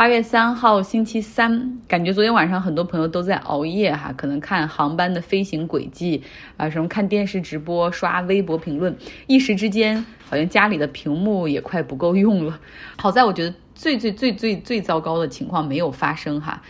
八月三号星期三，感觉昨天晚上很多朋友都在熬夜哈，可能看航班的飞行轨迹啊，什么看电视直播、刷微博评论，一时之间好像家里的屏幕也快不够用了。好在我觉得最最最最最糟糕的情况没有发生哈。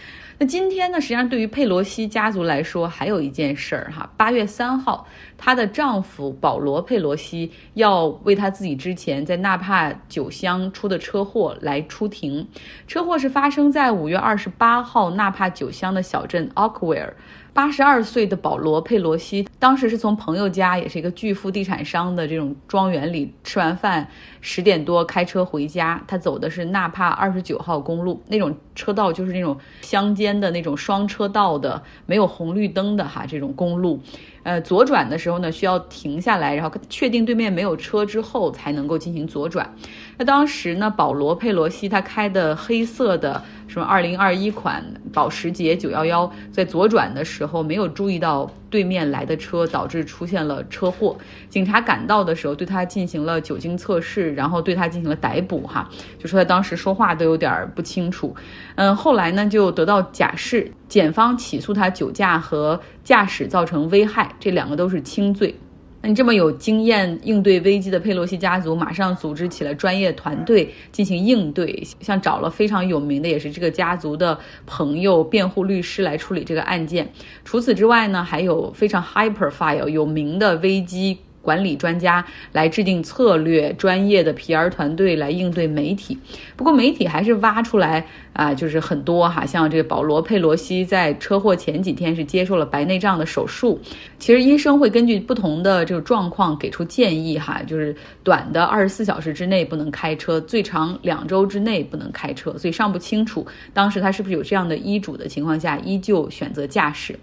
那今天呢，实际上对于佩罗西家族来说，还有一件事儿哈。八月三号，她的丈夫保罗·佩罗西要为他自己之前在纳帕酒乡出的车祸来出庭。车祸是发生在五月二十八号纳帕酒乡的小镇奥克维尔。八十二岁的保罗·佩罗西当时是从朋友家，也是一个巨富地产商的这种庄园里吃完饭，十点多开车回家。他走的是纳帕二十九号公路，那种车道就是那种乡间的那种双车道的，没有红绿灯的哈，这种公路。呃，左转的时候呢，需要停下来，然后确定对面没有车之后才能够进行左转。那当时呢，保罗·佩罗西他开的黑色的什么二零二一款保时捷九幺幺，在左转的时候没有注意到。对面来的车导致出现了车祸，警察赶到的时候对他进行了酒精测试，然后对他进行了逮捕。哈，就说他当时说话都有点不清楚。嗯，后来呢就得到假释，检方起诉他酒驾和驾驶造成危害，这两个都是轻罪。那你这么有经验应对危机的佩洛西家族，马上组织起了专业团队进行应对，像找了非常有名的，也是这个家族的朋友辩护律师来处理这个案件。除此之外呢，还有非常 hyperfile 有名的危机。管理专家来制定策略，专业的 PR 团队来应对媒体。不过媒体还是挖出来啊，就是很多哈，像这个保罗·佩罗西在车祸前几天是接受了白内障的手术。其实医生会根据不同的这个状况给出建议哈，就是短的二十四小时之内不能开车，最长两周之内不能开车。所以尚不清楚当时他是不是有这样的医嘱的情况下，依旧选择驾驶。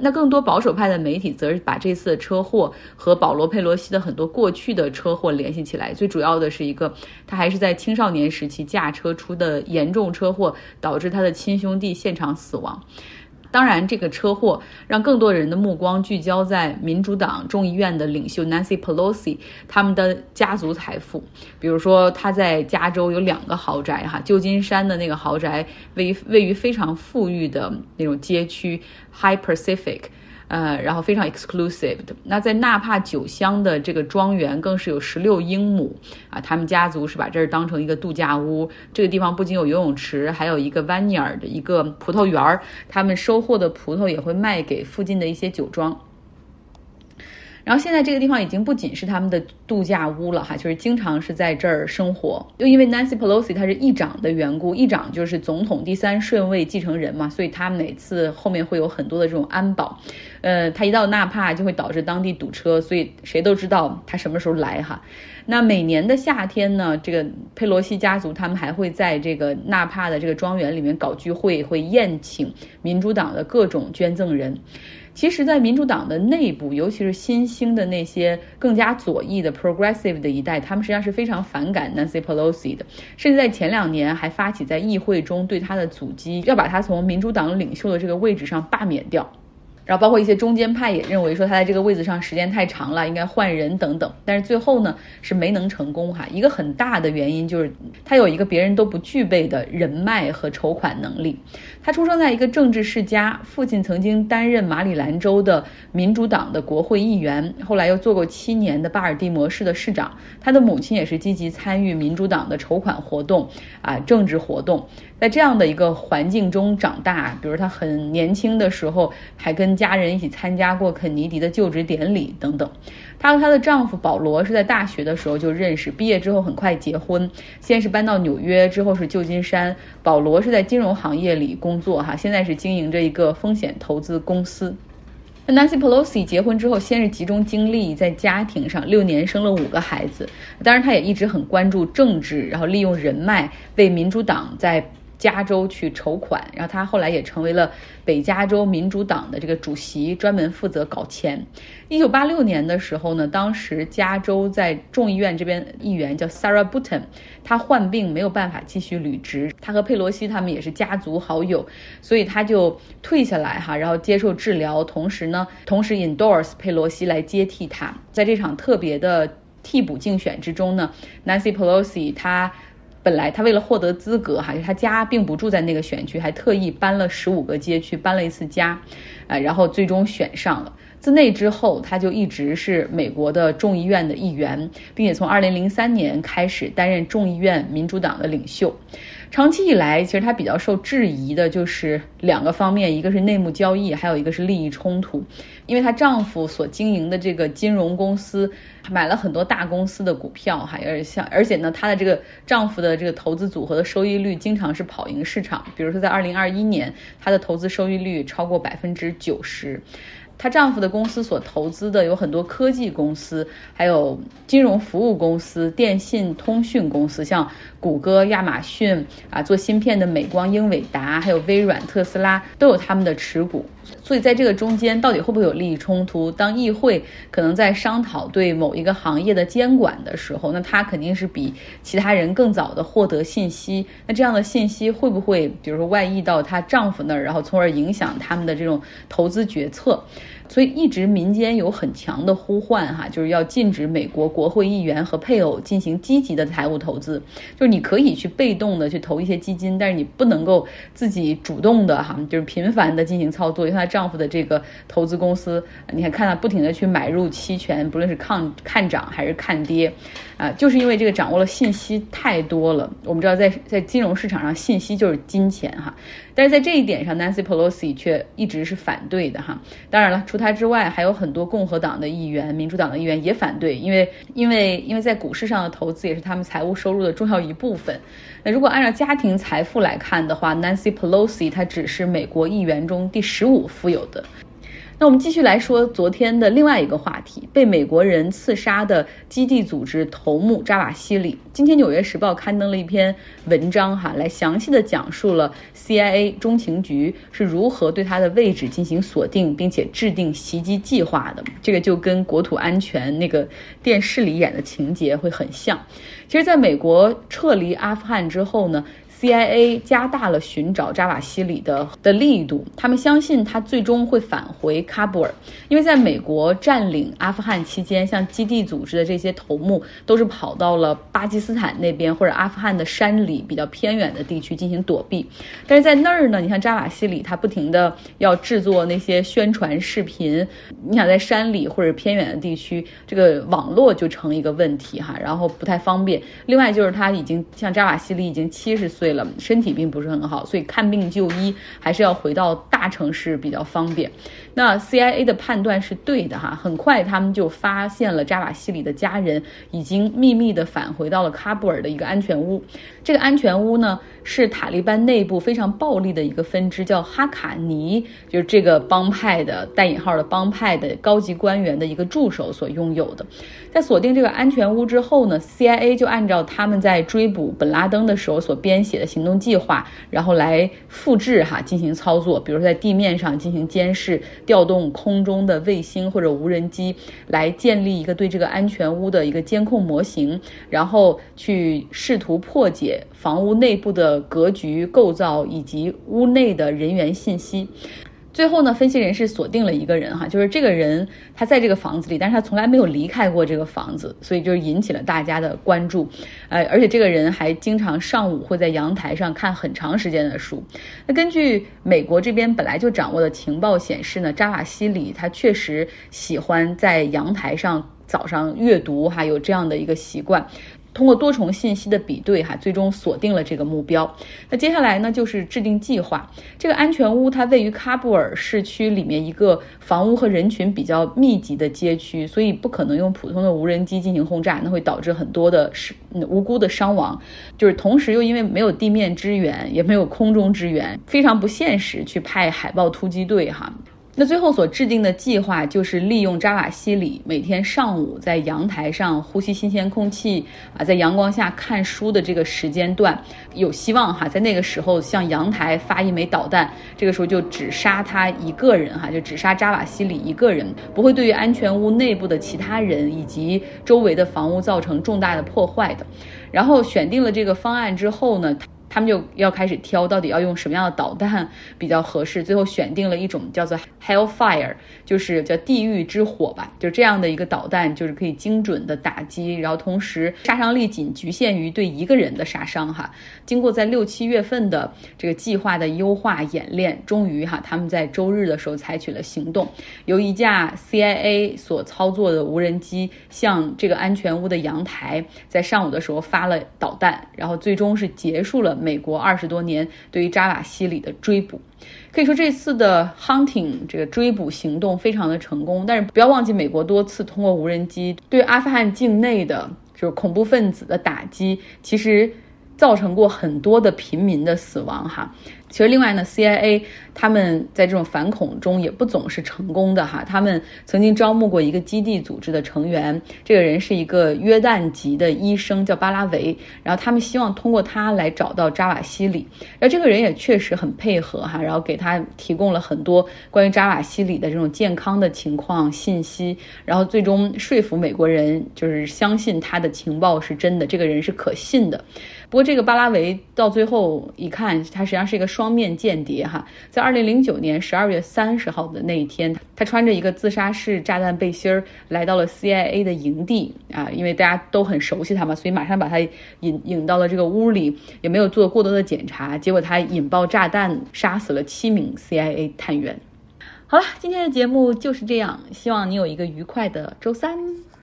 那更多保守派的媒体则是把这次的车祸和保罗·佩罗西的很多过去的车祸联系起来。最主要的是一个，他还是在青少年时期驾车出的严重车祸，导致他的亲兄弟现场死亡。当然，这个车祸让更多人的目光聚焦在民主党众议院的领袖 Nancy Pelosi 他们的家族财富。比如说，他在加州有两个豪宅，哈，旧金山的那个豪宅位于位于非常富裕的那种街区 High Pacific。呃，然后非常 exclusive 的。那在纳帕酒乡的这个庄园更是有十六英亩啊，他们家族是把这儿当成一个度假屋。这个地方不仅有游泳池，还有一个湾尼尔的一个葡萄园儿，他们收获的葡萄也会卖给附近的一些酒庄。然后现在这个地方已经不仅是他们的度假屋了哈，就是经常是在这儿生活。又因为 Nancy Pelosi 他是议长的缘故，议长就是总统第三顺位继承人嘛，所以他每次后面会有很多的这种安保。呃，他一到纳帕就会导致当地堵车，所以谁都知道他什么时候来哈。那每年的夏天呢，这个佩罗西家族他们还会在这个纳帕的这个庄园里面搞聚会，会宴请民主党的各种捐赠人。其实，在民主党的内部，尤其是新兴的那些更加左翼的 progressive 的一代，他们实际上是非常反感 Nancy Pelosi 的，甚至在前两年还发起在议会中对他的阻击，要把他从民主党领袖的这个位置上罢免掉。然后包括一些中间派也认为说他在这个位子上时间太长了，应该换人等等。但是最后呢是没能成功哈。一个很大的原因就是他有一个别人都不具备的人脉和筹款能力。他出生在一个政治世家，父亲曾经担任马里兰州的民主党的国会议员，后来又做过七年的巴尔的摩市的市长。他的母亲也是积极参与民主党的筹款活动啊，政治活动。在这样的一个环境中长大，比如他很年轻的时候还跟家人一起参加过肯尼迪的就职典礼等等。她和她的丈夫保罗是在大学的时候就认识，毕业之后很快结婚。先是搬到纽约，之后是旧金山。保罗是在金融行业里工作，哈，现在是经营着一个风险投资公司。那 Nancy Pelosi 结婚之后，先是集中精力在家庭上，六年生了五个孩子。当然，她也一直很关注政治，然后利用人脉为民主党在。加州去筹款，然后他后来也成为了北加州民主党的这个主席，专门负责搞钱。一九八六年的时候呢，当时加州在众议院这边议员叫 Sarah Button，他患病没有办法继续履职，他和佩洛西他们也是家族好友，所以他就退下来哈，然后接受治疗，同时呢，同时 endorse 佩洛西来接替他。在这场特别的替补竞选之中呢，Nancy Pelosi 他。本来他为了获得资格哈，就他家并不住在那个选区，还特意搬了十五个街区，搬了一次家，啊，然后最终选上了。自那之后，他就一直是美国的众议院的议员，并且从二零零三年开始担任众议院民主党的领袖。长期以来，其实她比较受质疑的就是两个方面，一个是内幕交易，还有一个是利益冲突。因为她丈夫所经营的这个金融公司买了很多大公司的股票，哈，而像而且呢，她的这个丈夫的这个投资组合的收益率经常是跑赢市场。比如说，在二零二一年，她的投资收益率超过百分之九十。她丈夫的公司所投资的有很多科技公司，还有金融服务公司、电信通讯公司，像谷歌、亚马逊啊，做芯片的美光、英伟达，还有微软、特斯拉都有他们的持股。所以在这个中间，到底会不会有利益冲突？当议会可能在商讨对某一个行业的监管的时候，那他肯定是比其他人更早的获得信息。那这样的信息会不会，比如说外溢到她丈夫那儿，然后从而影响他们的这种投资决策？所以一直民间有很强的呼唤，哈，就是要禁止美国国会议员和配偶进行积极的财务投资。就是你可以去被动的去投一些基金，但是你不能够自己主动的哈，就是频繁的进行操作。她丈夫的这个投资公司，你还看她不停的去买入期权，不论是看看涨还是看跌，啊，就是因为这个掌握了信息太多了。我们知道，在在金融市场上，信息就是金钱哈。但是在这一点上，Nancy Pelosi 却一直是反对的哈。当然了，除他之外，还有很多共和党的议员、民主党的议员也反对，因为因为因为在股市上的投资也是他们财务收入的重要一部分。那如果按照家庭财富来看的话，Nancy Pelosi 她只是美国议员中第十五富有的。那我们继续来说昨天的另外一个话题：被美国人刺杀的基地组织头目扎瓦西里。今天《纽约时报》刊登了一篇文章，哈，来详细的讲述了 CIA 中情局是如何对他的位置进行锁定，并且制定袭击计划的。这个就跟国土安全那个电视里演的情节会很像。其实，在美国撤离阿富汗之后呢？CIA 加大了寻找扎瓦西里的的力度，他们相信他最终会返回喀布尔，因为在美国占领阿富汗期间，像基地组织的这些头目都是跑到了巴基斯坦那边或者阿富汗的山里比较偏远的地区进行躲避。但是在那儿呢，你像扎瓦西里，他不停的要制作那些宣传视频，你想在山里或者偏远的地区，这个网络就成一个问题哈，然后不太方便。另外就是他已经像扎瓦西里已经七十岁。了，身体并不是很好，所以看病就医还是要回到大城市比较方便。那 CIA 的判断是对的哈，很快他们就发现了扎瓦西里的家人已经秘密的返回到了喀布尔的一个安全屋。这个安全屋呢，是塔利班内部非常暴力的一个分支，叫哈卡尼，就是这个帮派的带引号的帮派的高级官员的一个助手所拥有的。在锁定这个安全屋之后呢，CIA 就按照他们在追捕本拉登的时候所编写的行动计划，然后来复制哈进行操作，比如说在地面上进行监视，调动空中的卫星或者无人机来建立一个对这个安全屋的一个监控模型，然后去试图破解房屋内部的格局构造以及屋内的人员信息。最后呢，分析人士锁定了一个人哈，就是这个人他在这个房子里，但是他从来没有离开过这个房子，所以就引起了大家的关注。呃，而且这个人还经常上午会在阳台上看很长时间的书。那根据美国这边本来就掌握的情报显示呢，扎瓦西里他确实喜欢在阳台上早上阅读，哈，有这样的一个习惯。通过多重信息的比对，哈，最终锁定了这个目标。那接下来呢，就是制定计划。这个安全屋它位于喀布尔市区里面一个房屋和人群比较密集的街区，所以不可能用普通的无人机进行轰炸，那会导致很多的是无辜的伤亡。就是同时又因为没有地面支援，也没有空中支援，非常不现实去派海豹突击队，哈。那最后所制定的计划就是利用扎瓦西里每天上午在阳台上呼吸新鲜空气啊，在阳光下看书的这个时间段，有希望哈，在那个时候向阳台发一枚导弹，这个时候就只杀他一个人哈，就只杀扎瓦西里一个人，不会对于安全屋内部的其他人以及周围的房屋造成重大的破坏的。然后选定了这个方案之后呢？他们就要开始挑到底要用什么样的导弹比较合适，最后选定了一种叫做 Hellfire，就是叫地狱之火吧，就这样的一个导弹，就是可以精准的打击，然后同时杀伤力仅局限于对一个人的杀伤哈。经过在六七月份的这个计划的优化演练，终于哈他们在周日的时候采取了行动，由一架 CIA 所操作的无人机向这个安全屋的阳台，在上午的时候发了导弹，然后最终是结束了美国二十多年对于扎瓦西里的追捕。可以说这次的 hunting 这个追捕行动非常的成功，但是不要忘记，美国多次通过无人机对阿富汗境内的就是恐怖分子的打击，其实造成过很多的平民的死亡哈。其实，另外呢，CIA 他们在这种反恐中也不总是成功的哈。他们曾经招募过一个基地组织的成员，这个人是一个约旦籍的医生，叫巴拉维。然后他们希望通过他来找到扎瓦西里。然后这个人也确实很配合哈，然后给他提供了很多关于扎瓦西里的这种健康的情况信息。然后最终说服美国人，就是相信他的情报是真的，这个人是可信的。不过这个巴拉维到最后一看，他实际上是一个双。双面间谍哈，在二零零九年十二月三十号的那一天，他穿着一个自杀式炸弹背心儿来到了 CIA 的营地啊，因为大家都很熟悉他嘛，所以马上把他引引到了这个屋里，也没有做过多的检查，结果他引爆炸弹，杀死了七名 CIA 探员。好了，今天的节目就是这样，希望你有一个愉快的周三。